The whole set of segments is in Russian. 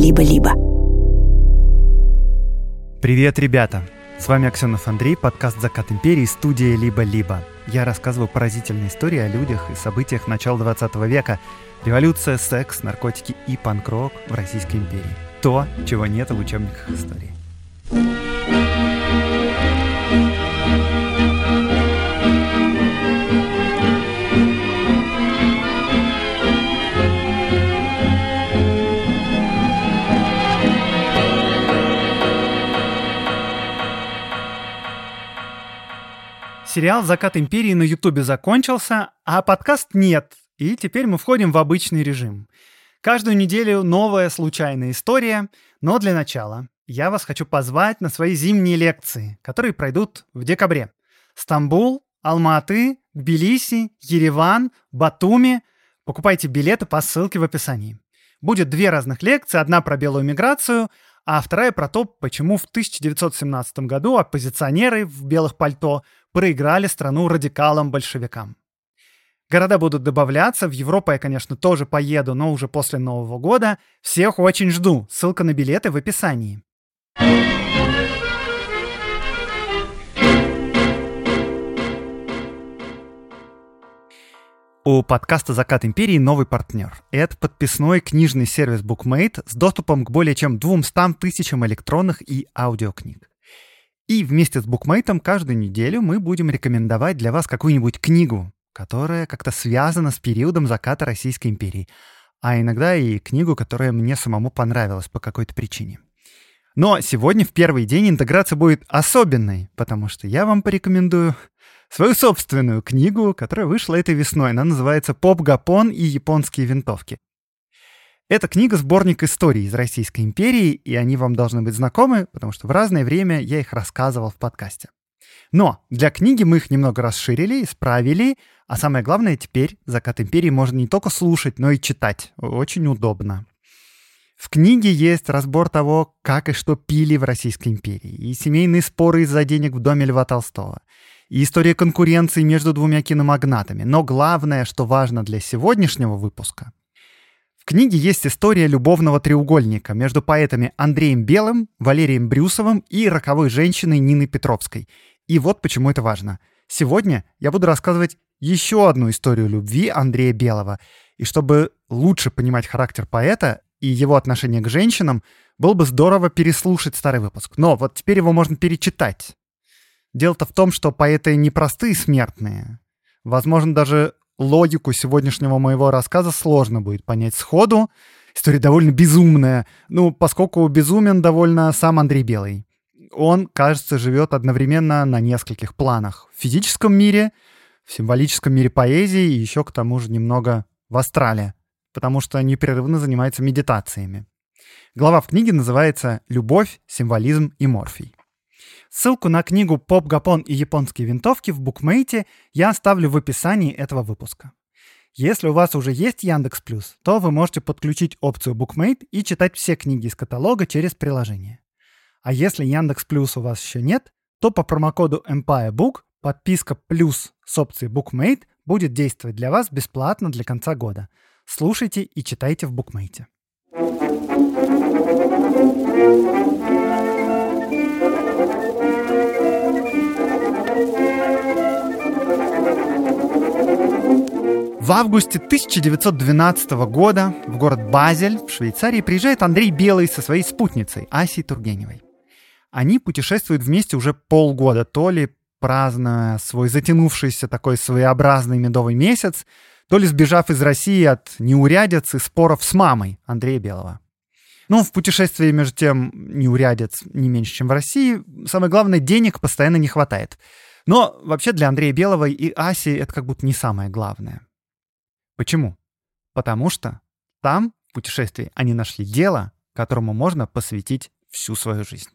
«Либо-либо». Привет, ребята! С вами Аксенов Андрей, подкаст «Закат империи», студия «Либо-либо». Я рассказываю поразительные истории о людях и событиях начала 20 века. Революция, секс, наркотики и панк-рок в Российской империи. То, чего нет в учебниках истории. Сериал «Закат империи» на Ютубе закончился, а подкаст нет, и теперь мы входим в обычный режим. Каждую неделю новая случайная история, но для начала я вас хочу позвать на свои зимние лекции, которые пройдут в декабре. Стамбул, Алматы, Тбилиси, Ереван, Батуми. Покупайте билеты по ссылке в описании. Будет две разных лекции, одна про белую миграцию, а вторая про то, почему в 1917 году оппозиционеры в белых пальто проиграли страну радикалам-большевикам. Города будут добавляться, в Европу я, конечно, тоже поеду, но уже после Нового года. Всех очень жду, ссылка на билеты в описании. У подкаста «Закат империи» новый партнер. Это подписной книжный сервис BookMate с доступом к более чем 200 тысячам электронных и аудиокниг. И вместе с букмейтом каждую неделю мы будем рекомендовать для вас какую-нибудь книгу, которая как-то связана с периодом заката Российской империи, а иногда и книгу, которая мне самому понравилась по какой-то причине. Но сегодня в первый день интеграция будет особенной, потому что я вам порекомендую свою собственную книгу, которая вышла этой весной. Она называется «Поп Гапон и японские винтовки». Это книга-сборник историй из Российской империи, и они вам должны быть знакомы, потому что в разное время я их рассказывал в подкасте. Но для книги мы их немного расширили, исправили, а самое главное, теперь «Закат империи» можно не только слушать, но и читать. Очень удобно. В книге есть разбор того, как и что пили в Российской империи, и семейные споры из-за денег в доме Льва Толстого, и история конкуренции между двумя киномагнатами. Но главное, что важно для сегодняшнего выпуска, книге есть история любовного треугольника между поэтами Андреем Белым, Валерием Брюсовым и роковой женщиной Ниной Петровской. И вот почему это важно. Сегодня я буду рассказывать еще одну историю любви Андрея Белого. И чтобы лучше понимать характер поэта и его отношение к женщинам, было бы здорово переслушать старый выпуск. Но вот теперь его можно перечитать. Дело-то в том, что поэты не простые смертные. Возможно, даже логику сегодняшнего моего рассказа сложно будет понять сходу. История довольно безумная, ну, поскольку безумен довольно сам Андрей Белый. Он, кажется, живет одновременно на нескольких планах. В физическом мире, в символическом мире поэзии и еще к тому же немного в астрале, потому что непрерывно занимается медитациями. Глава в книге называется «Любовь, символизм и морфий». Ссылку на книгу «Поп Гапон и японские винтовки» в букмейте я оставлю в описании этого выпуска. Если у вас уже есть Яндекс Плюс, то вы можете подключить опцию Bookmate и читать все книги из каталога через приложение. А если Яндекс Плюс у вас еще нет, то по промокоду Empire Book подписка плюс с опцией Bookmate будет действовать для вас бесплатно для конца года. Слушайте и читайте в Bookmate. В августе 1912 года в город Базель в Швейцарии приезжает Андрей Белый со своей спутницей Асей Тургеневой. Они путешествуют вместе уже полгода, то ли празднуя свой затянувшийся такой своеобразный медовый месяц, то ли сбежав из России от неурядиц и споров с мамой Андрея Белого. Ну, в путешествии, между тем, неурядиц не меньше, чем в России. Самое главное, денег постоянно не хватает. Но вообще для Андрея Белого и Аси это как будто не самое главное. Почему? Потому что там, в путешествии, они нашли дело, которому можно посвятить всю свою жизнь.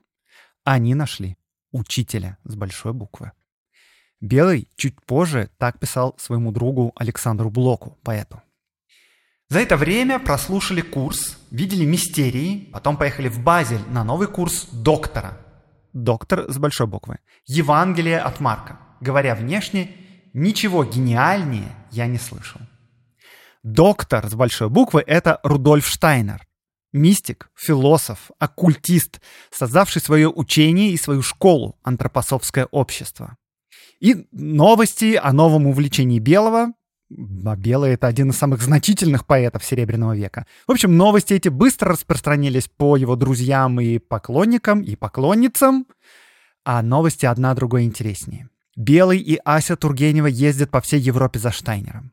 Они нашли учителя с большой буквы. Белый чуть позже так писал своему другу Александру Блоку, поэту. За это время прослушали курс, видели мистерии, потом поехали в Базель на новый курс доктора. Доктор с большой буквы. Евангелие от Марка. Говоря внешне, ничего гениальнее я не слышал. Доктор с большой буквы — это Рудольф Штайнер. Мистик, философ, оккультист, создавший свое учение и свою школу антропософское общество. И новости о новом увлечении Белого а Белый — это один из самых значительных поэтов Серебряного века. В общем, новости эти быстро распространились по его друзьям и поклонникам, и поклонницам, а новости одна другой интереснее. Белый и Ася Тургенева ездят по всей Европе за Штайнером.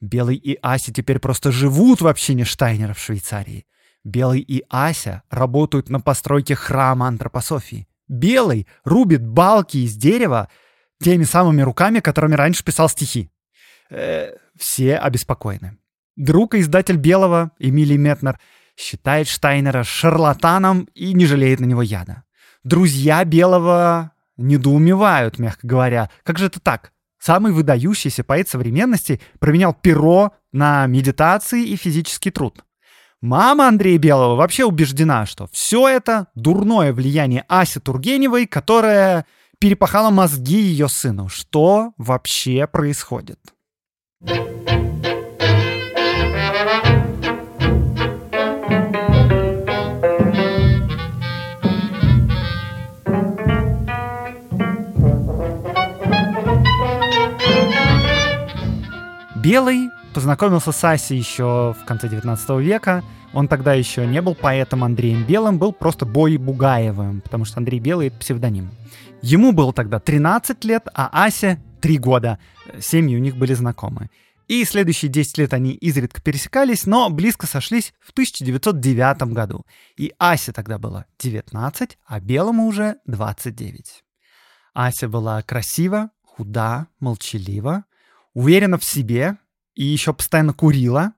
Белый и Ася теперь просто живут в общине Штайнера в Швейцарии. Белый и Ася работают на постройке храма антропософии. Белый рубит балки из дерева теми самыми руками, которыми раньше писал стихи. Э, все обеспокоены. Друг и издатель Белого, Эмилий Метнер, считает Штайнера шарлатаном и не жалеет на него яда. Друзья Белого недоумевают, мягко говоря. Как же это так? Самый выдающийся поэт современности променял перо на медитации и физический труд. Мама Андрея Белого вообще убеждена, что все это дурное влияние Аси Тургеневой, которая перепахала мозги ее сыну. Что вообще происходит? Белый познакомился с Асей еще в конце 19 века. Он тогда еще не был поэтом Андреем Белым, был просто Бой Бугаевым, потому что Андрей Белый — это псевдоним. Ему было тогда 13 лет, а Ася — 3 года. Семьи у них были знакомы. И следующие 10 лет они изредка пересекались, но близко сошлись в 1909 году. И Асе тогда было 19, а Белому уже 29. Ася была красива, худа, молчалива, уверена в себе и еще постоянно курила,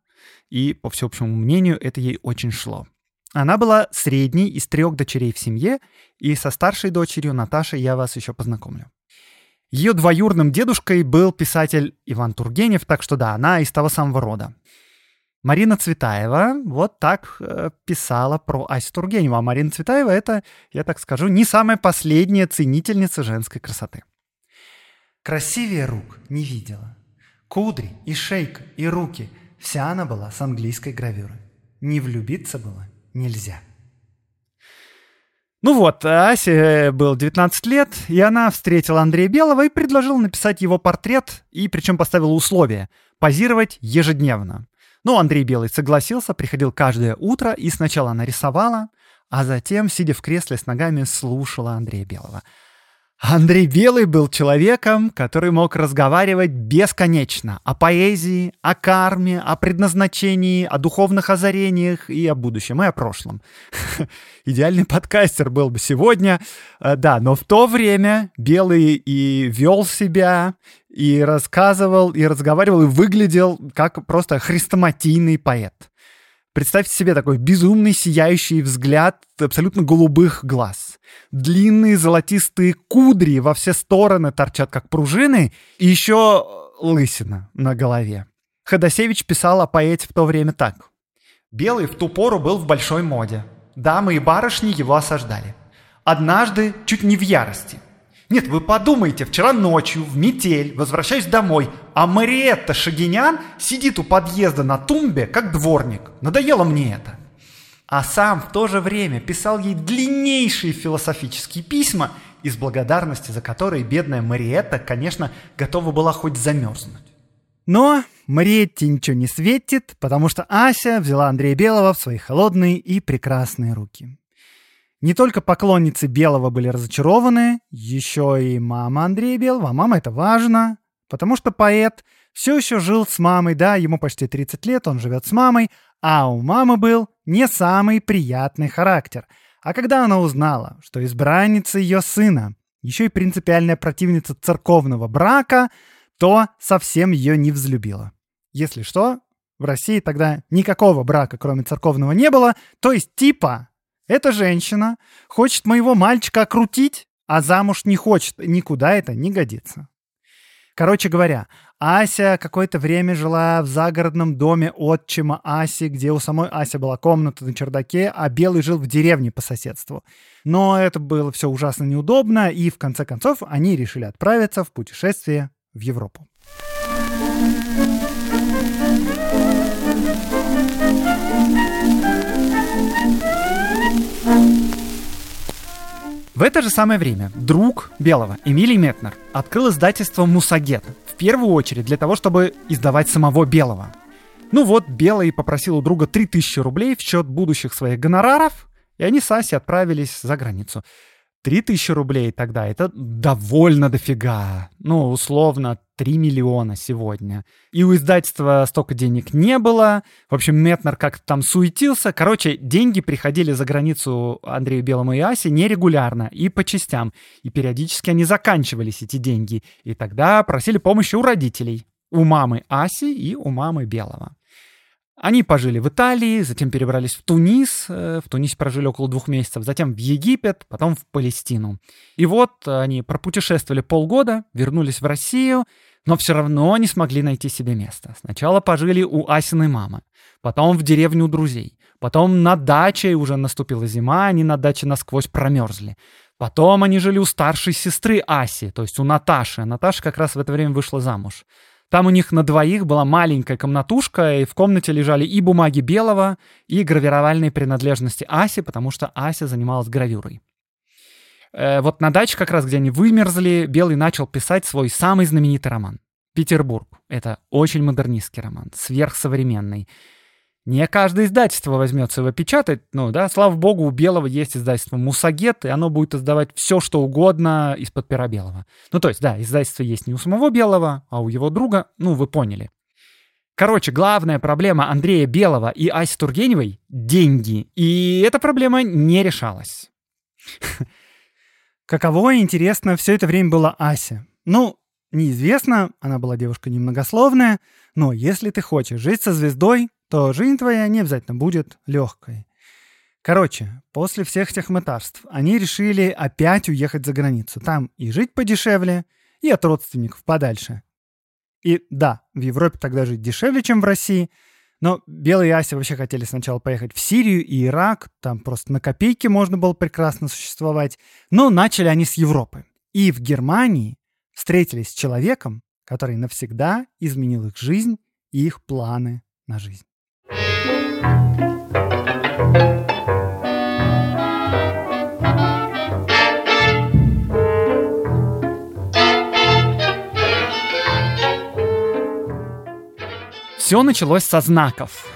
и, по всеобщему мнению, это ей очень шло. Она была средней из трех дочерей в семье, и со старшей дочерью Наташей я вас еще познакомлю. Ее двоюрным дедушкой был писатель Иван Тургенев, так что да, она из того самого рода. Марина Цветаева вот так э, писала про Асю Тургеневу. А Марина Цветаева — это, я так скажу, не самая последняя ценительница женской красоты. Красивее рук не видела. Кудри и шейка и руки — вся она была с английской гравюры. Не влюбиться было нельзя. Ну вот, Асе был 19 лет, и она встретила Андрея Белого и предложила написать его портрет, и причем поставила условие — позировать ежедневно. Ну, Андрей Белый согласился, приходил каждое утро, и сначала она рисовала, а затем, сидя в кресле с ногами, слушала Андрея Белого — Андрей Белый был человеком, который мог разговаривать бесконечно о поэзии, о карме, о предназначении, о духовных озарениях и о будущем, и о прошлом. Идеальный подкастер был бы сегодня, э, да, но в то время Белый и вел себя, и рассказывал, и разговаривал, и выглядел как просто хрестоматийный поэт. Представьте себе такой безумный сияющий взгляд абсолютно голубых глаз. Длинные золотистые кудри во все стороны торчат как пружины, и еще лысина на голове. Ходосевич писал о поэте в то время так. «Белый в ту пору был в большой моде. Дамы и барышни его осаждали. Однажды чуть не в ярости. Нет, вы подумайте, вчера ночью в метель возвращаюсь домой, а Мариетта Шагинян сидит у подъезда на тумбе, как дворник. Надоело мне это. А сам в то же время писал ей длиннейшие философические письма, из благодарности за которые бедная Мариетта, конечно, готова была хоть замерзнуть. Но Мариетте ничего не светит, потому что Ася взяла Андрея Белого в свои холодные и прекрасные руки. Не только поклонницы Белого были разочарованы, еще и мама Андрея Белого. А мама это важно, потому что поэт все еще жил с мамой, да, ему почти 30 лет, он живет с мамой, а у мамы был не самый приятный характер. А когда она узнала, что избранница ее сына, еще и принципиальная противница церковного брака, то совсем ее не взлюбила. Если что, в России тогда никакого брака, кроме церковного, не было, то есть типа эта женщина хочет моего мальчика окрутить, а замуж не хочет. Никуда это не годится. Короче говоря, Ася какое-то время жила в загородном доме отчима Аси, где у самой Аси была комната на чердаке, а Белый жил в деревне по соседству. Но это было все ужасно неудобно, и в конце концов они решили отправиться в путешествие в Европу. В это же самое время друг Белого, Эмилий Метнер, открыл издательство «Мусагет», в первую очередь для того, чтобы издавать самого Белого. Ну вот, Белый попросил у друга 3000 рублей в счет будущих своих гонораров, и они с Асей отправились за границу. 3000 рублей тогда — это довольно дофига. Ну, условно, 3 миллиона сегодня. И у издательства столько денег не было. В общем, Метнер как-то там суетился. Короче, деньги приходили за границу Андрею Белому и Асе нерегулярно и по частям. И периодически они заканчивались, эти деньги. И тогда просили помощи у родителей. У мамы Аси и у мамы Белого. Они пожили в Италии, затем перебрались в Тунис, э, в Тунисе прожили около двух месяцев, затем в Египет, потом в Палестину. И вот они пропутешествовали полгода, вернулись в Россию, но все равно не смогли найти себе место. Сначала пожили у Асиной мамы, потом в деревне у друзей, потом на даче, уже наступила зима, они на даче насквозь промерзли. Потом они жили у старшей сестры Аси, то есть у Наташи. Наташа как раз в это время вышла замуж. Там у них на двоих была маленькая комнатушка, и в комнате лежали и бумаги Белого, и гравировальные принадлежности Аси, потому что Ася занималась гравюрой. Э, вот на даче, как раз где они вымерзли, Белый начал писать свой самый знаменитый роман «Петербург». Это очень модернистский роман, сверхсовременный. Не каждое издательство возьмется его печатать, ну да, слава богу, у Белого есть издательство Мусагет, и оно будет издавать все, что угодно из-под пера Белого. Ну то есть, да, издательство есть не у самого Белого, а у его друга, ну вы поняли. Короче, главная проблема Андрея Белого и Аси Тургеневой — деньги. И эта проблема не решалась. Каково интересно все это время была Ася. Ну, неизвестно, она была девушка немногословная, но если ты хочешь жить со звездой, то жизнь твоя не обязательно будет легкой. Короче, после всех тех мытарств они решили опять уехать за границу. Там и жить подешевле, и от родственников подальше. И да, в Европе тогда жить дешевле, чем в России, но Белые и Ася вообще хотели сначала поехать в Сирию и Ирак, там просто на копейки можно было прекрасно существовать, но начали они с Европы. И в Германии встретились с человеком, который навсегда изменил их жизнь и их планы на жизнь. Все началось со знаков.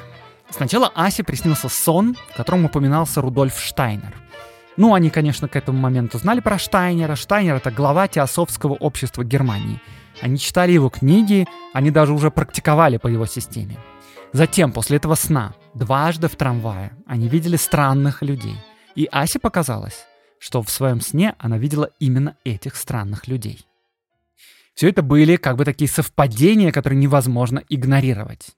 Сначала Асе приснился сон, в котором упоминался Рудольф Штайнер. Ну, они, конечно, к этому моменту знали про Штайнера. Штайнер — это глава Теософского общества Германии. Они читали его книги, они даже уже практиковали по его системе. Затем, после этого сна, дважды в трамвае, они видели странных людей. И Асе показалось, что в своем сне она видела именно этих странных людей. Все это были как бы такие совпадения, которые невозможно игнорировать.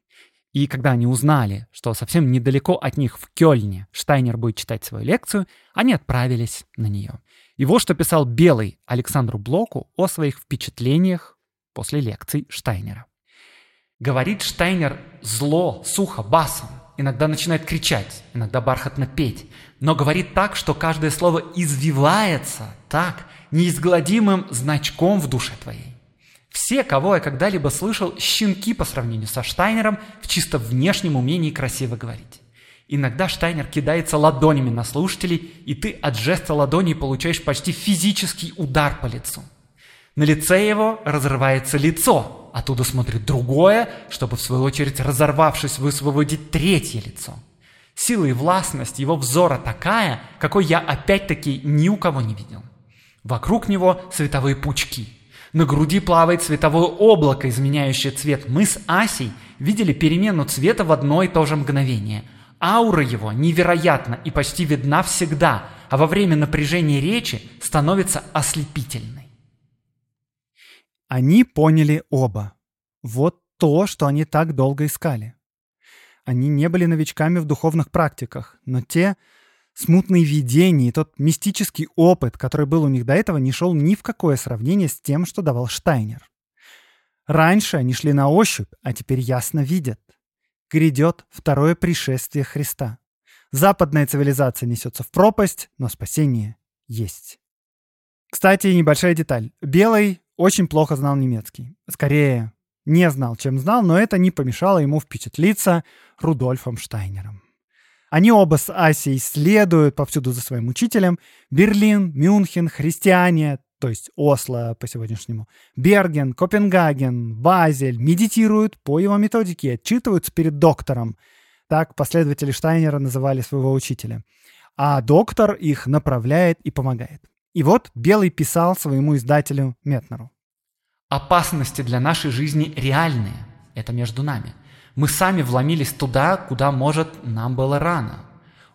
И когда они узнали, что совсем недалеко от них в Кёльне Штайнер будет читать свою лекцию, они отправились на нее. И вот что писал Белый Александру Блоку о своих впечатлениях после лекций Штайнера. Говорит Штайнер зло, сухо, басом. Иногда начинает кричать, иногда бархатно петь. Но говорит так, что каждое слово извивается так, неизгладимым значком в душе твоей. Все, кого я когда-либо слышал, щенки по сравнению со Штайнером в чисто внешнем умении красиво говорить. Иногда Штайнер кидается ладонями на слушателей, и ты от жеста ладоней получаешь почти физический удар по лицу. На лице его разрывается лицо, оттуда смотрит другое, чтобы в свою очередь, разорвавшись, высвободить третье лицо. Сила и властность его взора такая, какой я опять-таки ни у кого не видел. Вокруг него световые пучки. На груди плавает световое облако, изменяющее цвет. Мы с Асей видели перемену цвета в одно и то же мгновение. Аура его невероятна и почти видна всегда, а во время напряжения речи становится ослепительной. Они поняли оба. Вот то, что они так долго искали. Они не были новичками в духовных практиках, но те смутные видения и тот мистический опыт, который был у них до этого, не шел ни в какое сравнение с тем, что давал Штайнер. Раньше они шли на ощупь, а теперь ясно видят. Грядет второе пришествие Христа. Западная цивилизация несется в пропасть, но спасение есть. Кстати, небольшая деталь. Белый очень плохо знал немецкий. Скорее, не знал, чем знал, но это не помешало ему впечатлиться Рудольфом Штайнером. Они оба с Асей следуют повсюду за своим учителем. Берлин, Мюнхен, христиане, то есть Осло по сегодняшнему, Берген, Копенгаген, Базель медитируют по его методике и отчитываются перед доктором. Так последователи Штайнера называли своего учителя. А доктор их направляет и помогает. И вот Белый писал своему издателю Метнеру. Опасности для нашей жизни реальные. Это между нами. Мы сами вломились туда, куда, может, нам было рано.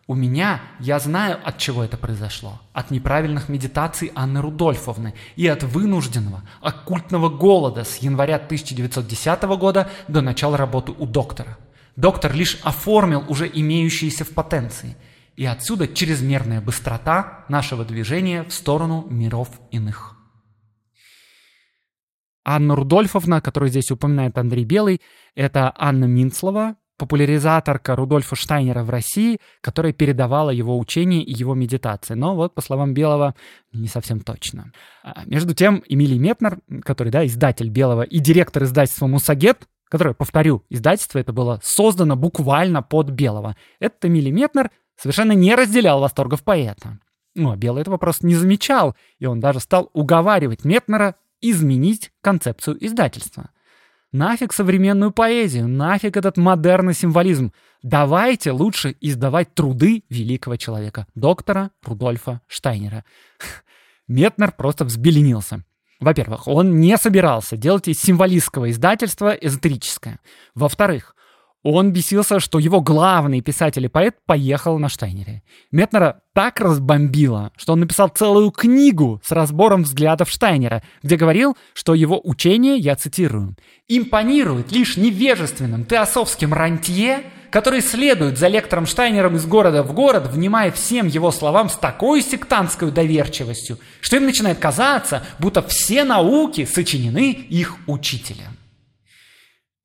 У меня, я знаю, от чего это произошло. От неправильных медитаций Анны Рудольфовны и от вынужденного, оккультного голода с января 1910 года до начала работы у доктора. Доктор лишь оформил уже имеющиеся в потенции. И отсюда чрезмерная быстрота нашего движения в сторону миров иных. Анна Рудольфовна, которую здесь упоминает Андрей Белый, это Анна Минцлова, популяризаторка Рудольфа Штайнера в России, которая передавала его учение и его медитации. Но вот, по словам Белого, не совсем точно. А, между тем, Эмилий Метнер, который, да, издатель Белого и директор издательства «Мусагет», которое, повторю, издательство это было создано буквально под Белого. Этот Эмилий Метнер совершенно не разделял восторгов поэта. Ну, а Белый этого просто не замечал, и он даже стал уговаривать Метнера изменить концепцию издательства. Нафиг современную поэзию, нафиг этот модерный символизм. Давайте лучше издавать труды великого человека, доктора Рудольфа Штайнера. Метнер просто взбеленился. Во-первых, он не собирался делать из символистского издательства эзотерическое. Во-вторых, он бесился, что его главный писатель и поэт поехал на Штайнере. Метнера так разбомбило, что он написал целую книгу с разбором взглядов Штайнера, где говорил, что его учение, я цитирую, «импонирует лишь невежественным теософским рантье, который следует за лектором Штайнером из города в город, внимая всем его словам с такой сектантской доверчивостью, что им начинает казаться, будто все науки сочинены их учителем».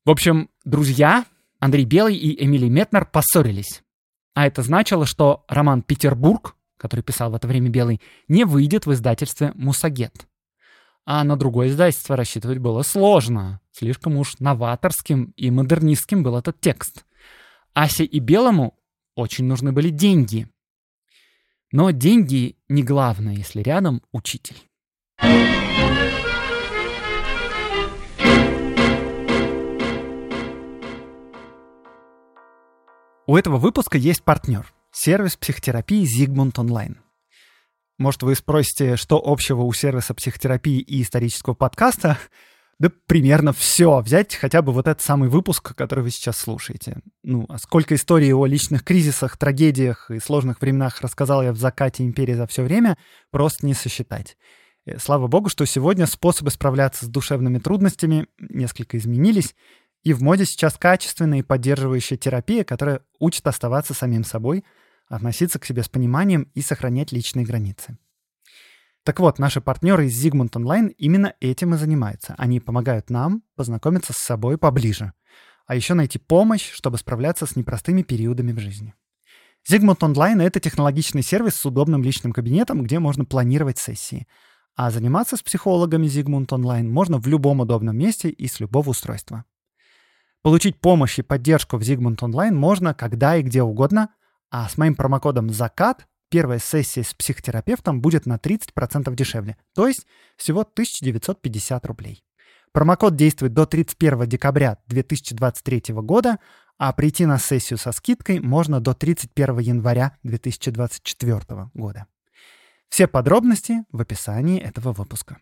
В общем, друзья, Андрей Белый и Эмилий Метнер поссорились. А это значило, что роман «Петербург», который писал в это время Белый, не выйдет в издательстве «Мусагет». А на другое издательство рассчитывать было сложно. Слишком уж новаторским и модернистским был этот текст. Асе и Белому очень нужны были деньги. Но деньги не главное, если рядом учитель. У этого выпуска есть партнер — сервис психотерапии Zigmund Online. Может, вы спросите, что общего у сервиса психотерапии и исторического подкаста? Да примерно все. Взять хотя бы вот этот самый выпуск, который вы сейчас слушаете. Ну, а сколько историй о личных кризисах, трагедиях и сложных временах рассказал я в «Закате империи» за все время, просто не сосчитать. Э, слава богу, что сегодня способы справляться с душевными трудностями несколько изменились, и в моде сейчас качественная и поддерживающая терапия, которая учит оставаться самим собой, относиться к себе с пониманием и сохранять личные границы. Так вот, наши партнеры из Zigmund Online именно этим и занимаются. Они помогают нам познакомиться с собой поближе, а еще найти помощь, чтобы справляться с непростыми периодами в жизни. Zigmund Online — это технологичный сервис с удобным личным кабинетом, где можно планировать сессии. А заниматься с психологами Zigmund Online можно в любом удобном месте и с любого устройства. Получить помощь и поддержку в Zigmund Online можно когда и где угодно, а с моим промокодом «Закат» первая сессия с психотерапевтом будет на 30% дешевле, то есть всего 1950 рублей. Промокод действует до 31 декабря 2023 года, а прийти на сессию со скидкой можно до 31 января 2024 года. Все подробности в описании этого выпуска.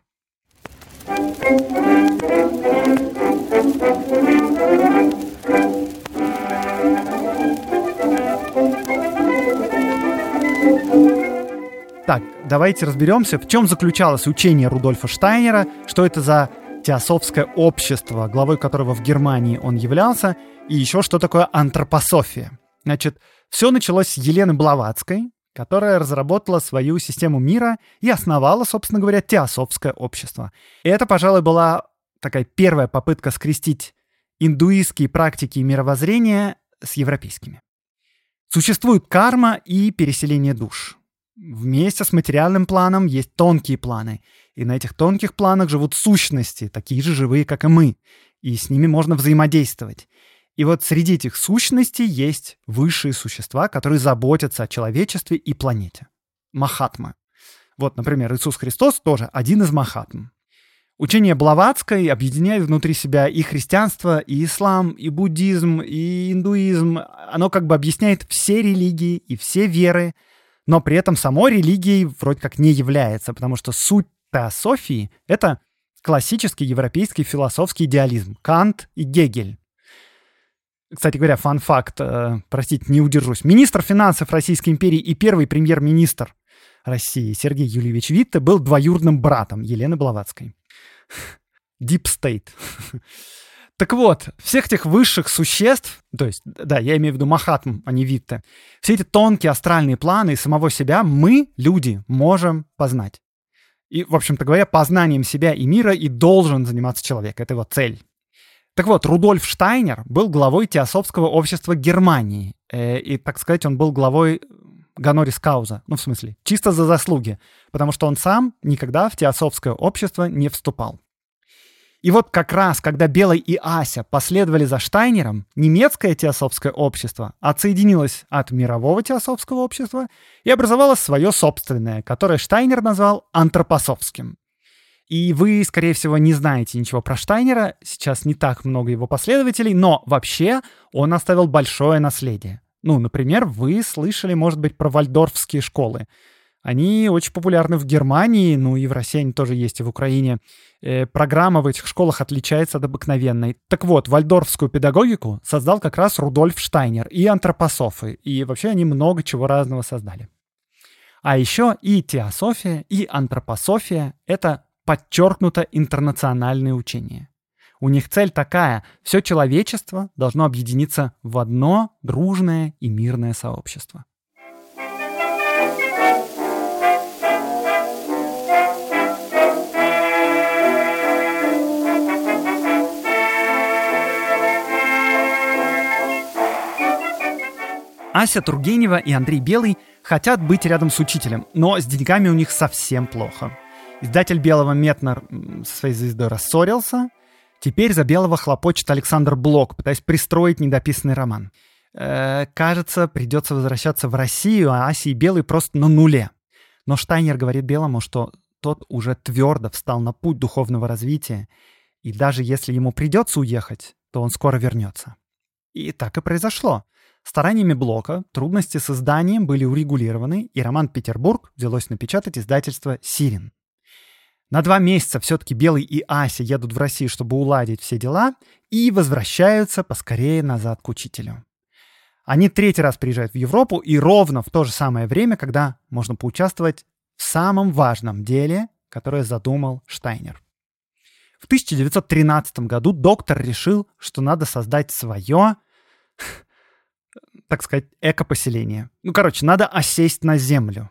Так, давайте разберемся, в чем заключалось учение Рудольфа Штайнера, что это за теософское общество, главой которого в Германии он являлся, и еще что такое антропософия. Значит, все началось с Елены Блаватской, которая разработала свою систему мира и основала, собственно говоря, теософское общество. И это, пожалуй, была такая первая попытка скрестить индуистские практики и мировоззрения с европейскими. Существует карма и переселение душ. Вместе с материальным планом есть тонкие планы. И на этих тонких планах живут сущности, такие же живые, как и мы. И с ними можно взаимодействовать. И вот среди этих сущностей есть высшие существа, которые заботятся о человечестве и планете. Махатмы. Вот, например, Иисус Христос тоже один из Махатм. Учение Блаватской объединяет внутри себя и христианство, и ислам, и буддизм, и индуизм. Оно как бы объясняет все религии и все веры, но при этом самой религией вроде как не является, потому что суть теософии — это классический европейский философский идеализм. Кант и Гегель. Кстати говоря, фан-факт, э, простите, не удержусь. Министр финансов Российской империи и первый премьер-министр России Сергей Юльевич Витте был двоюродным братом Елены Блаватской. Deep State. Так вот, всех этих высших существ, то есть, да, я имею в виду Махатм, а не Витте, все эти тонкие астральные планы и самого себя мы, люди, можем познать. И, в общем-то говоря, познанием себя и мира и должен заниматься человек. Это его цель. Так вот, Рудольф Штайнер был главой Теософского общества Германии. Э, и, так сказать, он был главой Ганорис Кауза. Ну, в смысле, чисто за заслуги. Потому что он сам никогда в Теософское общество не вступал. И вот как раз, когда Белый и Ася последовали за Штайнером, немецкое теософское общество отсоединилось от мирового теософского общества и образовало свое собственное, которое Штайнер назвал антропософским. И вы, скорее всего, не знаете ничего про Штайнера, сейчас не так много его последователей, но вообще он оставил большое наследие. Ну, например, вы слышали, может быть, про вальдорфские школы. Они очень популярны в Германии, ну и в России они тоже есть, и в Украине. Э, программа в этих школах отличается от обыкновенной. Так вот, вальдорфскую педагогику создал как раз Рудольф Штайнер и антропософы. И вообще они много чего разного создали. А еще и теософия, и антропософия — это подчеркнуто интернациональное учение. У них цель такая — все человечество должно объединиться в одно дружное и мирное сообщество. Ася Тургенева и Андрей Белый хотят быть рядом с учителем, но с деньгами у них совсем плохо. Издатель Белого Метнер со своей звездой рассорился. Теперь за Белого хлопочет Александр Блок, пытаясь пристроить недописанный роман. Э, кажется, придется возвращаться в Россию, а Ася и Белый просто на нуле. Но Штайнер говорит Белому, что тот уже твердо встал на путь духовного развития, и даже если ему придется уехать, то он скоро вернется. И так и произошло. Стараниями Блока трудности с изданием были урегулированы, и роман «Петербург» взялось напечатать издательство «Сирин». На два месяца все-таки Белый и Ася едут в Россию, чтобы уладить все дела, и возвращаются поскорее назад к учителю. Они третий раз приезжают в Европу, и ровно в то же самое время, когда можно поучаствовать в самом важном деле, которое задумал Штайнер. В 1913 году доктор решил, что надо создать свое так сказать, эко-поселение. Ну, короче, надо осесть на землю.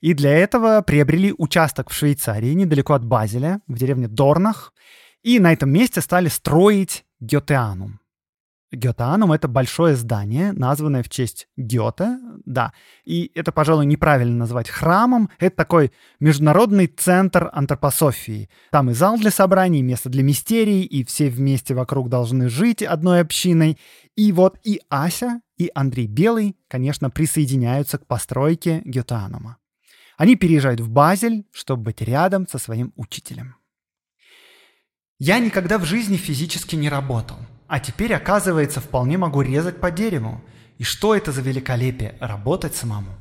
И для этого приобрели участок в Швейцарии, недалеко от Базеля, в деревне Дорнах, и на этом месте стали строить Гетеанум. Гетеанум — это большое здание, названное в честь Гёте, да. И это, пожалуй, неправильно назвать храмом. Это такой международный центр антропософии. Там и зал для собраний, и место для мистерий, и все вместе вокруг должны жить одной общиной. И вот и Ася, и Андрей Белый, конечно, присоединяются к постройке Гетеанума. Они переезжают в Базель, чтобы быть рядом со своим учителем. Я никогда в жизни физически не работал. А теперь, оказывается, вполне могу резать по дереву. И что это за великолепие – работать самому?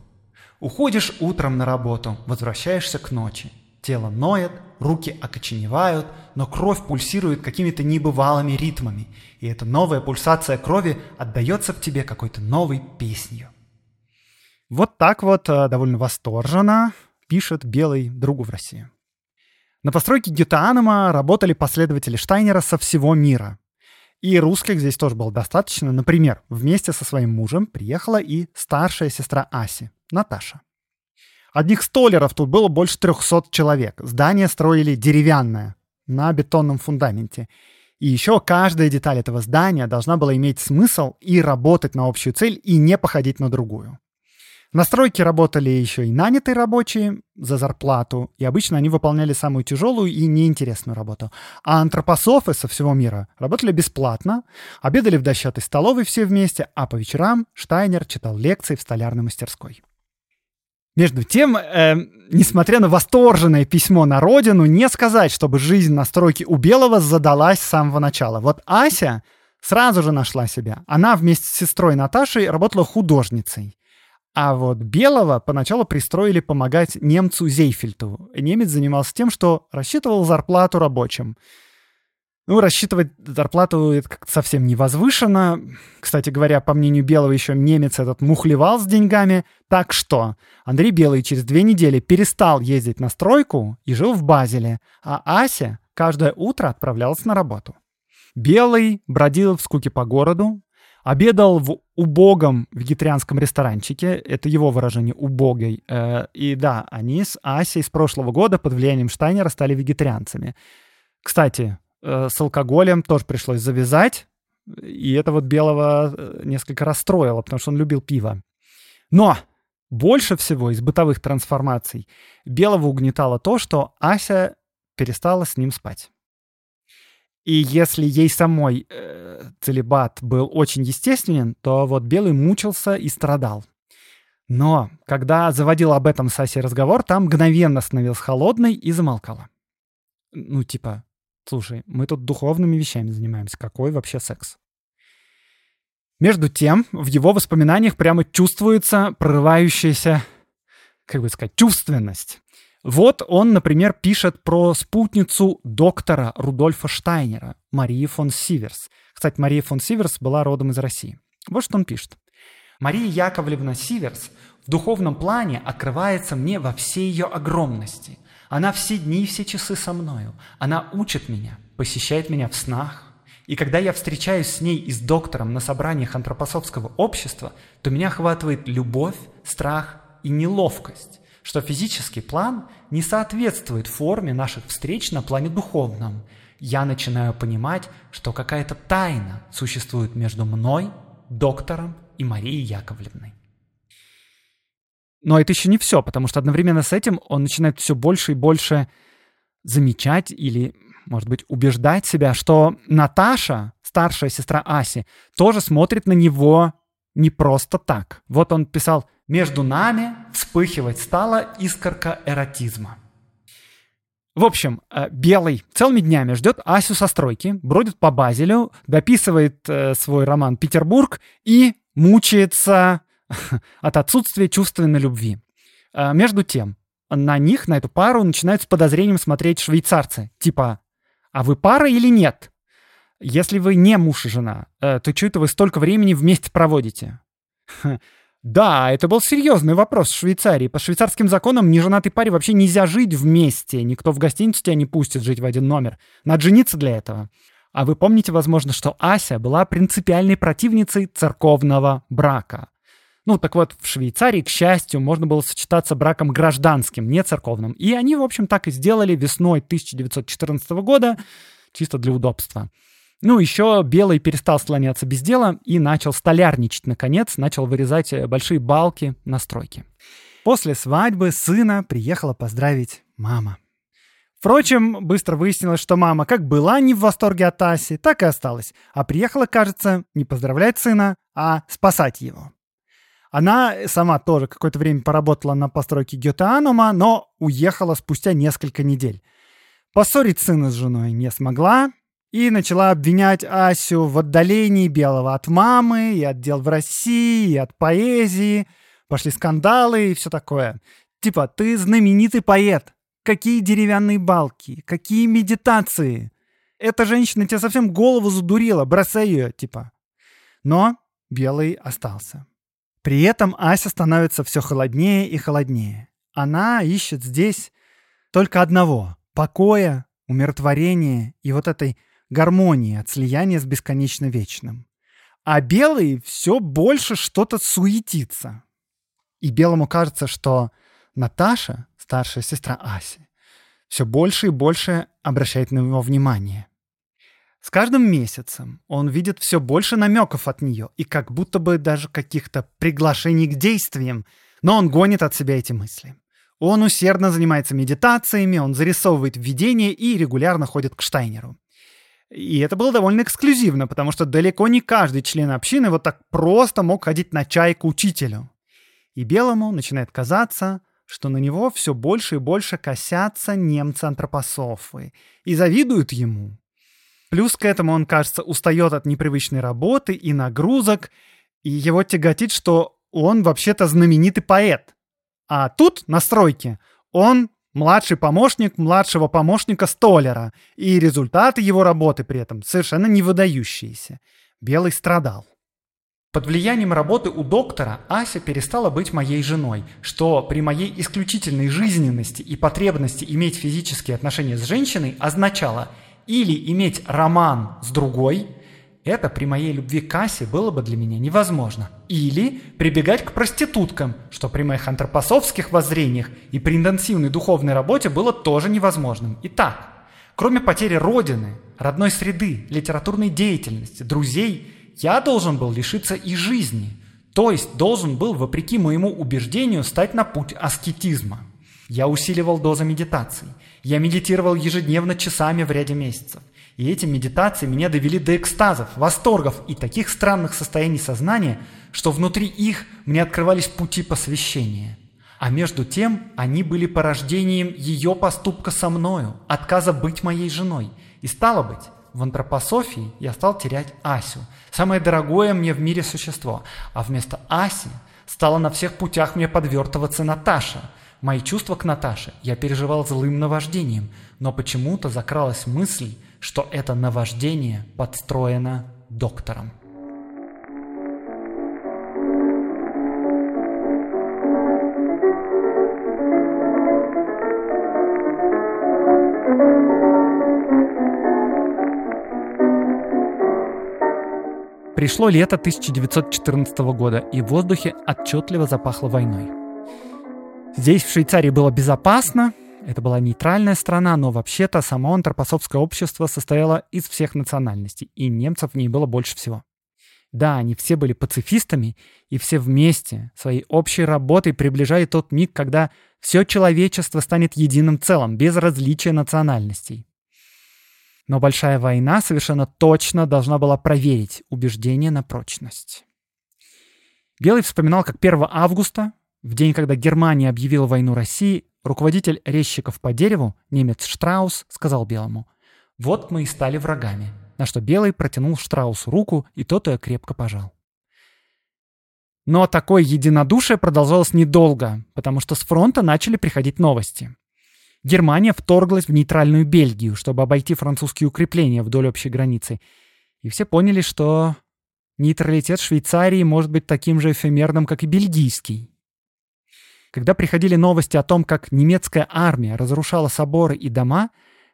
Уходишь утром на работу, возвращаешься к ночи. Тело ноет, руки окоченевают, но кровь пульсирует какими-то небывалыми ритмами, и эта новая пульсация крови отдается в тебе какой-то новой песнью. Вот так вот э, довольно восторженно пишет Белый другу в России. На постройке Гетаанума работали последователи Штайнера со всего мира. И русских здесь тоже было достаточно. Например, вместе со своим мужем приехала и старшая сестра Аси, Наташа. Одних столеров тут было больше 300 человек. Здание строили деревянное, на бетонном фундаменте. И еще каждая деталь этого здания должна была иметь смысл и работать на общую цель, и не походить на другую. На стройке работали еще и нанятые рабочие за зарплату, и обычно они выполняли самую тяжелую и неинтересную работу. А антропософы со всего мира работали бесплатно, обедали в дощатой столовой все вместе, а по вечерам Штайнер читал лекции в столярной мастерской. Между тем, э, несмотря на восторженное письмо на родину, не сказать, чтобы жизнь на стройке у Белого задалась с самого начала. Вот Ася сразу же нашла себя. Она вместе с сестрой Наташей работала художницей. А вот Белого поначалу пристроили помогать немцу Зейфельту. Немец занимался тем, что рассчитывал зарплату рабочим. Ну, рассчитывать зарплату это как-то совсем не возвышенно. Кстати говоря, по мнению Белого, еще немец этот мухлевал с деньгами. Так что Андрей Белый через две недели перестал ездить на стройку и жил в Базеле, а Ася каждое утро отправлялась на работу. Белый бродил в скуке по городу, Обедал в убогом вегетарианском ресторанчике. Это его выражение «убогой». Э, и да, они с Асей с прошлого года под влиянием Штайнера стали вегетарианцами. Кстати, э, с алкоголем тоже пришлось завязать. И это вот Белого э, несколько расстроило, потому что он любил пиво. Но больше всего из бытовых трансформаций Белого угнетало то, что Ася перестала с ним спать. И если ей самой э, целебат был очень естественен, то вот Белый мучился и страдал. Но когда заводил об этом с Асей разговор, там мгновенно становился холодной и замолкала. Ну, типа, слушай, мы тут духовными вещами занимаемся. Какой вообще секс? Между тем, в его воспоминаниях прямо чувствуется прорывающаяся, как бы сказать, чувственность. Вот он, например, пишет про спутницу доктора Рудольфа Штайнера, Марии фон Сиверс. Кстати, Мария фон Сиверс была родом из России. Вот что он пишет. «Мария Яковлевна Сиверс в духовном плане открывается мне во всей ее огромности. Она все дни и все часы со мною. Она учит меня, посещает меня в снах. И когда я встречаюсь с ней и с доктором на собраниях антропософского общества, то меня охватывает любовь, страх и неловкость что физический план не соответствует форме наших встреч на плане духовном. Я начинаю понимать, что какая-то тайна существует между мной, доктором и Марией Яковлевной. Но это еще не все, потому что одновременно с этим он начинает все больше и больше замечать или, может быть, убеждать себя, что Наташа, старшая сестра Аси, тоже смотрит на него не просто так. Вот он писал между нами вспыхивать стала искорка эротизма. В общем, э, Белый целыми днями ждет Асю со стройки, бродит по Базелю, дописывает э, свой роман «Петербург» и мучается от отсутствия чувственной любви. Э, между тем, на них, на эту пару, начинают с подозрением смотреть швейцарцы. Типа, а вы пара или нет? Если вы не муж и жена, то что это вы столько времени вместе проводите? Да, это был серьезный вопрос в Швейцарии. По швейцарским законам неженатой паре вообще нельзя жить вместе. Никто в гостиницу тебя не пустит жить в один номер. Надо жениться для этого. А вы помните, возможно, что Ася была принципиальной противницей церковного брака. Ну, так вот, в Швейцарии, к счастью, можно было сочетаться браком гражданским, не церковным. И они, в общем, так и сделали весной 1914 года, чисто для удобства. Ну, еще Белый перестал слоняться без дела и начал столярничать, наконец, начал вырезать э, большие балки на стройке. После свадьбы сына приехала поздравить мама. Впрочем, быстро выяснилось, что мама как была не в восторге от Аси, так и осталась, а приехала, кажется, не поздравлять сына, а спасать его. Она сама тоже какое-то время поработала на постройке Гетеанума, но уехала спустя несколько недель. Поссорить сына с женой не смогла, и начала обвинять Асю в отдалении Белого от мамы, и от дел в России, и от поэзии. Пошли скандалы и все такое. Типа, ты знаменитый поэт. Какие деревянные балки, какие медитации. Эта женщина тебя совсем голову задурила, бросай ее, типа. Но Белый остался. При этом Ася становится все холоднее и холоднее. Она ищет здесь только одного — покоя, умиротворения и вот этой гармонии от слияния с бесконечно вечным. А белый все больше что-то суетится. И белому кажется, что Наташа, старшая сестра Аси, все больше и больше обращает на него внимание. С каждым месяцем он видит все больше намеков от нее и как будто бы даже каких-то приглашений к действиям, Но он гонит от себя эти мысли. Он усердно занимается медитациями, он зарисовывает видения и регулярно ходит к Штайнеру. И это было довольно эксклюзивно, потому что далеко не каждый член общины вот так просто мог ходить на чай к учителю. И Белому начинает казаться, что на него все больше и больше косятся немцы-антропософы и завидуют ему. Плюс к этому он, кажется, устает от непривычной работы и нагрузок, и его тяготит, что он вообще-то знаменитый поэт. А тут, на стройке, он младший помощник младшего помощника Столера, и результаты его работы при этом совершенно не выдающиеся. Белый страдал. Под влиянием работы у доктора Ася перестала быть моей женой, что при моей исключительной жизненности и потребности иметь физические отношения с женщиной означало или иметь роман с другой, это при моей любви к Асе было бы для меня невозможно, или прибегать к проституткам, что при моих антропосовских воззрениях и при интенсивной духовной работе было тоже невозможным. Итак, кроме потери родины, родной среды, литературной деятельности, друзей – я должен был лишиться и жизни, то есть должен был, вопреки моему убеждению, стать на путь аскетизма. Я усиливал дозы медитаций. Я медитировал ежедневно часами в ряде месяцев. И эти медитации меня довели до экстазов, восторгов и таких странных состояний сознания, что внутри их мне открывались пути посвящения. А между тем они были порождением ее поступка со мною, отказа быть моей женой. И стало быть, в антропософии я стал терять Асю, самое дорогое мне в мире существо, а вместо Аси стала на всех путях мне подвертываться Наташа. Мои чувства к Наташе я переживал злым наваждением, но почему-то закралась мысль, что это наваждение подстроено доктором. Пришло лето 1914 года, и в воздухе отчетливо запахло войной. Здесь, в Швейцарии, было безопасно, это была нейтральная страна, но вообще-то само антропосовское общество состояло из всех национальностей, и немцев в ней было больше всего. Да, они все были пацифистами, и все вместе, своей общей работой приближали тот миг, когда все человечество станет единым целым, без различия национальностей. Но большая война совершенно точно должна была проверить убеждение на прочность. Белый вспоминал, как 1 августа, в день, когда Германия объявила войну России, руководитель резчиков по дереву, немец Штраус, сказал Белому, «Вот мы и стали врагами», на что Белый протянул Штраусу руку, и тот ее крепко пожал. Но такое единодушие продолжалось недолго, потому что с фронта начали приходить новости. Германия вторглась в нейтральную Бельгию, чтобы обойти французские укрепления вдоль общей границы. И все поняли, что нейтралитет Швейцарии может быть таким же эфемерным, как и бельгийский. Когда приходили новости о том, как немецкая армия разрушала соборы и дома,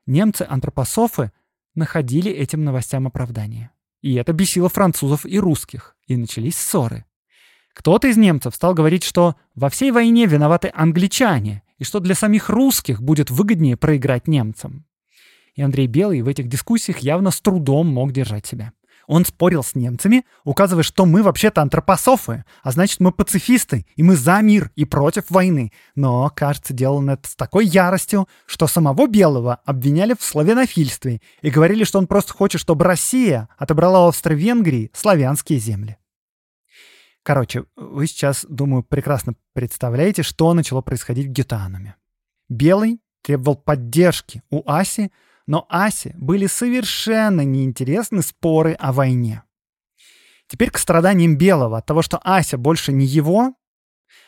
немцы-антропософы находили этим новостям оправдание. И это бесило французов и русских, и начались ссоры. Кто-то из немцев стал говорить, что во всей войне виноваты англичане, и что для самих русских будет выгоднее проиграть немцам. И Андрей Белый в этих дискуссиях явно с трудом мог держать себя. Он спорил с немцами, указывая, что мы вообще-то антропософы, а значит мы пацифисты, и мы за мир и против войны. Но, кажется, делал он это с такой яростью, что самого Белого обвиняли в славянофильстве и говорили, что он просто хочет, чтобы Россия отобрала у Австро-Венгрии славянские земли. Короче, вы сейчас, думаю, прекрасно представляете, что начало происходить в Гетануме. Белый требовал поддержки у Аси, но Асе были совершенно неинтересны споры о войне. Теперь к страданиям Белого от того, что Ася больше не его,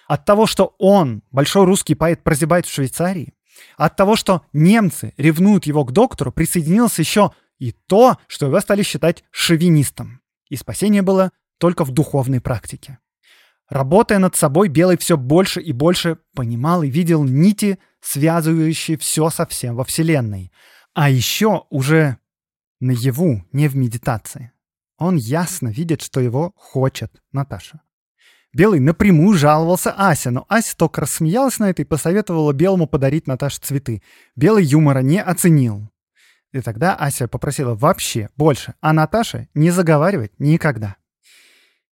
от того, что он, большой русский поэт, прозябает в Швейцарии, от того, что немцы ревнуют его к доктору, присоединилось еще и то, что его стали считать шовинистом. И спасение было только в духовной практике. Работая над собой, Белый все больше и больше понимал и видел нити, связывающие все со всем во Вселенной. А еще уже наяву, не в медитации. Он ясно видит, что его хочет Наташа. Белый напрямую жаловался Ася, но Ася только рассмеялась на это и посоветовала Белому подарить Наташе цветы. Белый юмора не оценил. И тогда Ася попросила вообще больше, а Наташа не заговаривать никогда.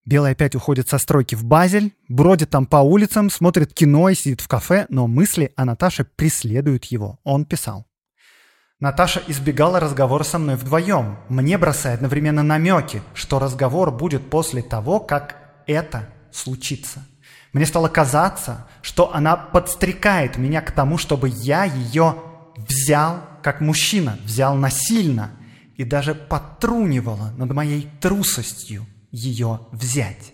Белый опять уходит со стройки в Базель, бродит там по улицам, смотрит кино и сидит в кафе, но мысли о Наташе преследуют его. Он писал. Наташа избегала разговора со мной вдвоем, мне бросая одновременно намеки, что разговор будет после того, как это случится. Мне стало казаться, что она подстрекает меня к тому, чтобы я ее взял как мужчина, взял насильно и даже потрунивала над моей трусостью ее взять.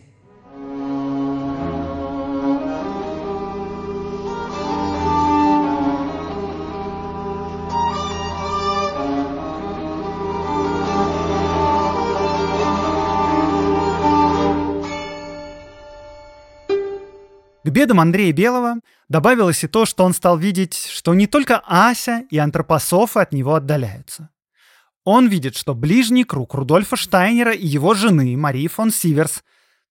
Бедам Андрея Белого добавилось и то, что он стал видеть, что не только Ася и антропософы от него отдаляются. Он видит, что ближний круг Рудольфа Штайнера и его жены Марии фон Сиверс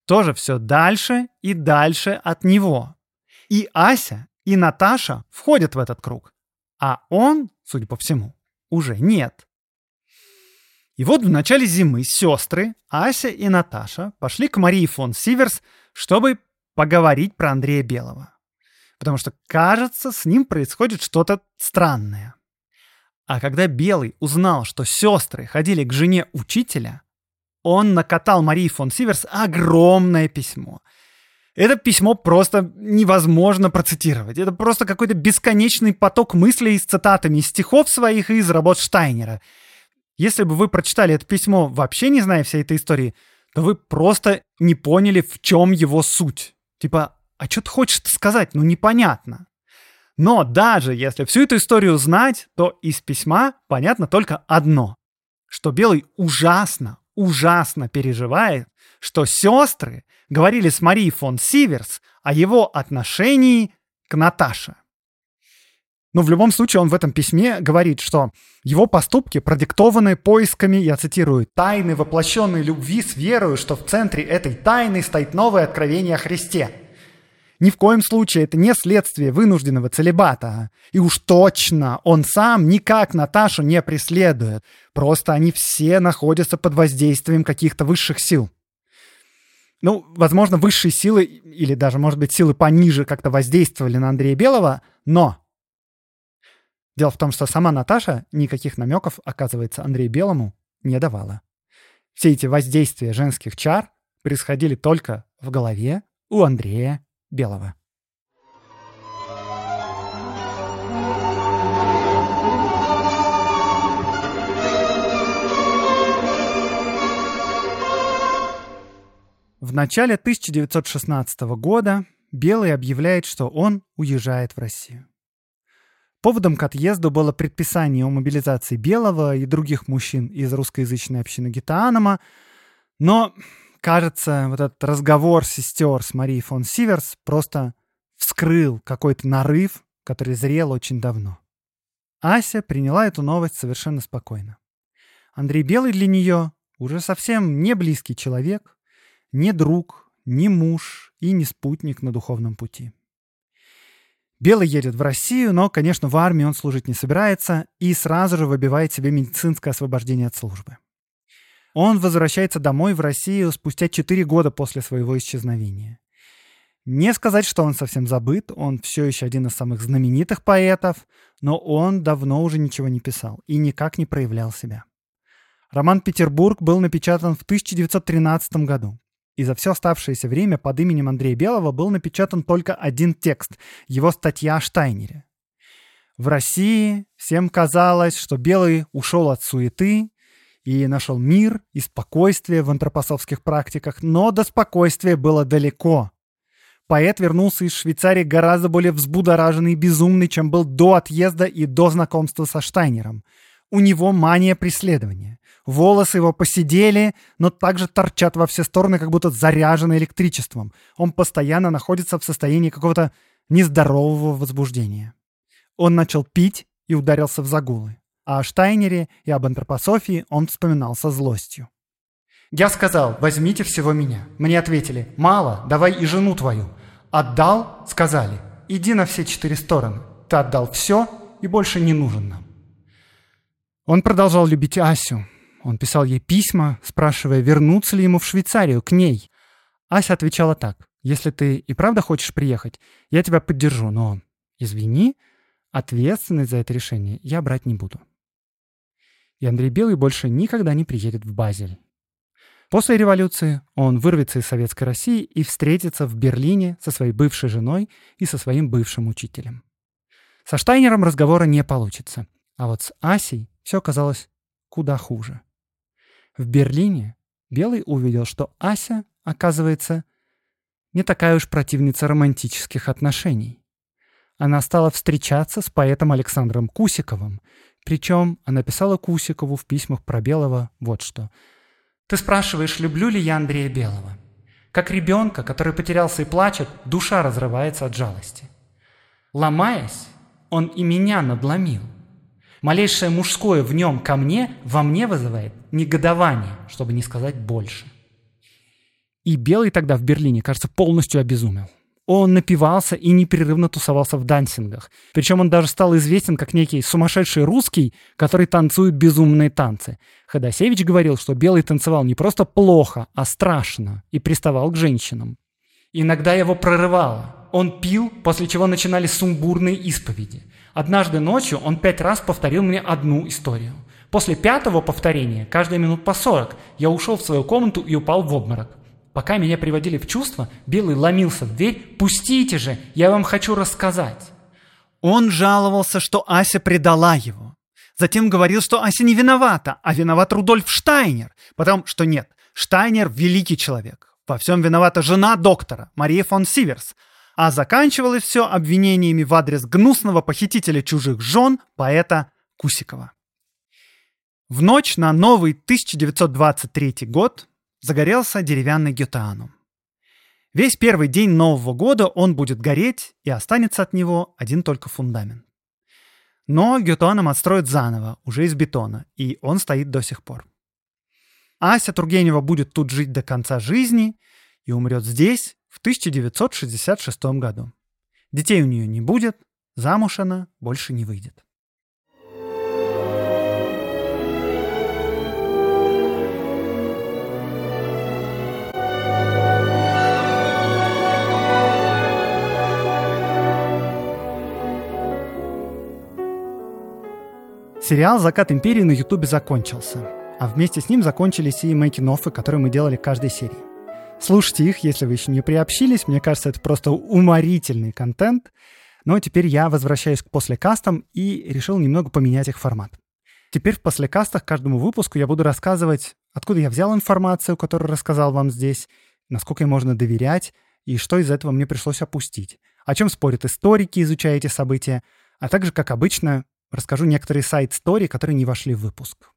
тоже все дальше и дальше от него. И Ася, и Наташа входят в этот круг, а он, судя по всему, уже нет. И вот в начале зимы сестры Ася и Наташа пошли к Марии фон Сиверс, чтобы поговорить про Андрея Белого. Потому что, кажется, с ним происходит что-то странное. А когда Белый узнал, что сестры ходили к жене учителя, он накатал Марии фон Сиверс огромное письмо. Это письмо просто невозможно процитировать. Это просто какой-то бесконечный поток мыслей с цитатами из стихов своих и из работ Штайнера. Если бы вы прочитали это письмо, вообще не зная всей этой истории, то вы просто не поняли, в чем его суть. Типа, а что ты хочешь сказать? Ну, непонятно. Но даже если всю эту историю знать, то из письма понятно только одно. Что Белый ужасно, ужасно переживает, что сестры говорили с Марией фон Сиверс о его отношении к Наташе. Но в любом случае он в этом письме говорит, что его поступки продиктованы поисками, я цитирую, «тайны воплощенной любви с верою, что в центре этой тайны стоит новое откровение о Христе». Ни в коем случае это не следствие вынужденного целебата. И уж точно он сам никак Наташу не преследует. Просто они все находятся под воздействием каких-то высших сил. Ну, возможно, высшие силы или даже, может быть, силы пониже как-то воздействовали на Андрея Белого, но Дело в том, что сама Наташа никаких намеков, оказывается, Андрею Белому не давала. Все эти воздействия женских чар происходили только в голове у Андрея Белого. В начале 1916 года Белый объявляет, что он уезжает в Россию. Поводом к отъезду было предписание о мобилизации Белого и других мужчин из русскоязычной общины Гитаанама, но, кажется, вот этот разговор сестер с Марией фон Сиверс просто вскрыл какой-то нарыв, который зрел очень давно. Ася приняла эту новость совершенно спокойно. Андрей Белый для нее уже совсем не близкий человек, не друг, не муж и не спутник на духовном пути. Белый едет в Россию, но, конечно, в армии он служить не собирается и сразу же выбивает себе медицинское освобождение от службы. Он возвращается домой в Россию спустя 4 года после своего исчезновения. Не сказать, что он совсем забыт, он все еще один из самых знаменитых поэтов, но он давно уже ничего не писал и никак не проявлял себя. Роман «Петербург» был напечатан в 1913 году. И за все оставшееся время под именем Андрея Белого был напечатан только один текст — его статья о Штайнере. В России всем казалось, что Белый ушел от суеты и нашел мир и спокойствие в антропосовских практиках, но до спокойствия было далеко. Поэт вернулся из Швейцарии гораздо более взбудораженный и безумный, чем был до отъезда и до знакомства со Штайнером. У него мания преследования. Волосы его посидели, но также торчат во все стороны, как будто заряжены электричеством. Он постоянно находится в состоянии какого-то нездорового возбуждения. Он начал пить и ударился в загулы. А о Штайнере и об антропософии он вспоминал со злостью. «Я сказал, возьмите всего меня». Мне ответили, «Мало, давай и жену твою». «Отдал?» — сказали, «Иди на все четыре стороны. Ты отдал все и больше не нужен нам». Он продолжал любить Асю, он писал ей письма, спрашивая, вернуться ли ему в Швейцарию, к ней. Ася отвечала так. «Если ты и правда хочешь приехать, я тебя поддержу, но, извини, ответственность за это решение я брать не буду». И Андрей Белый больше никогда не приедет в Базель. После революции он вырвется из Советской России и встретится в Берлине со своей бывшей женой и со своим бывшим учителем. Со Штайнером разговора не получится, а вот с Асей все оказалось куда хуже. В Берлине Белый увидел, что Ася, оказывается, не такая уж противница романтических отношений. Она стала встречаться с поэтом Александром Кусиковым, причем она писала Кусикову в письмах про Белого вот что – ты спрашиваешь, люблю ли я Андрея Белого. Как ребенка, который потерялся и плачет, душа разрывается от жалости. Ломаясь, он и меня надломил. Малейшее мужское в нем ко мне, во мне вызывает негодование, чтобы не сказать больше. И Белый тогда в Берлине, кажется, полностью обезумел. Он напивался и непрерывно тусовался в дансингах. Причем он даже стал известен как некий сумасшедший русский, который танцует безумные танцы. Ходосевич говорил, что Белый танцевал не просто плохо, а страшно и приставал к женщинам. Иногда его прорывало. Он пил, после чего начинались сумбурные исповеди. Однажды ночью он пять раз повторил мне одну историю. После пятого повторения, каждые минут по сорок, я ушел в свою комнату и упал в обморок. Пока меня приводили в чувство, Белый ломился в дверь. «Пустите же, я вам хочу рассказать». Он жаловался, что Ася предала его. Затем говорил, что Ася не виновата, а виноват Рудольф Штайнер. Потом, что нет, Штайнер – великий человек. Во всем виновата жена доктора, Мария фон Сиверс. А заканчивалось все обвинениями в адрес гнусного похитителя чужих жен, поэта Кусикова. В ночь на новый 1923 год загорелся деревянный гютанум. Весь первый день Нового года он будет гореть, и останется от него один только фундамент. Но гютаном отстроят заново, уже из бетона, и он стоит до сих пор. Ася Тургенева будет тут жить до конца жизни и умрет здесь в 1966 году. Детей у нее не будет, замуж она больше не выйдет. Сериал «Закат империи» на Ютубе закончился, а вместе с ним закончились и мейкин которые мы делали каждой серии. Слушайте их, если вы еще не приобщились. Мне кажется, это просто уморительный контент. Но теперь я возвращаюсь к послекастам и решил немного поменять их формат. Теперь в послекастах каждому выпуску я буду рассказывать, откуда я взял информацию, которую рассказал вам здесь, насколько ей можно доверять, и что из этого мне пришлось опустить. О чем спорят историки, изучая эти события, а также, как обычно, расскажу некоторые сайт-стори, которые не вошли в выпуск.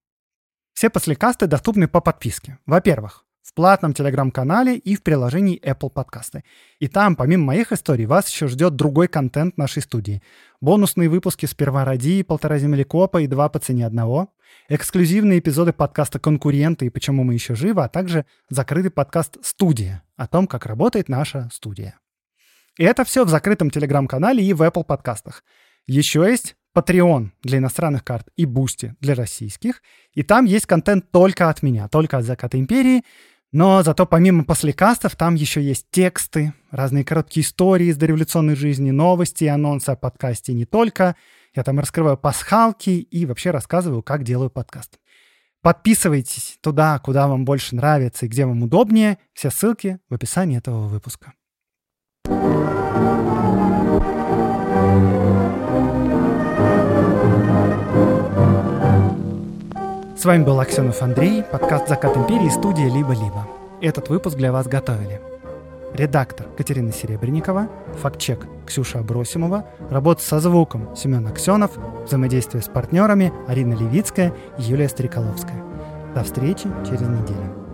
Все послекасты доступны по подписке. Во-первых, в платном телеграм-канале и в приложении Apple Подкасты. И там, помимо моих историй, вас еще ждет другой контент нашей студии. Бонусные выпуски «Сперва ради», «Полтора землекопа» и «Два по цене одного», эксклюзивные эпизоды подкаста «Конкуренты» и «Почему мы еще живы», а также закрытый подкаст «Студия» о том, как работает наша студия. И это все в закрытом телеграм-канале и в Apple подкастах. Еще есть Patreon для иностранных карт и Boosty для российских. И там есть контент только от меня, только от Заката Империи. Но зато помимо послекастов там еще есть тексты, разные короткие истории из дореволюционной жизни, новости анонсы о подкасте не только. Я там раскрываю пасхалки и вообще рассказываю, как делаю подкаст. Подписывайтесь туда, куда вам больше нравится и где вам удобнее. Все ссылки в описании этого выпуска. С вами был Аксенов Андрей, подкаст «Закат империи» студия «Либо-либо». Этот выпуск для вас готовили. Редактор Катерина Серебренникова, фактчек Ксюша Абросимова, работа со звуком Семен Аксенов, взаимодействие с партнерами Арина Левицкая и Юлия Стреколовская. До встречи через неделю.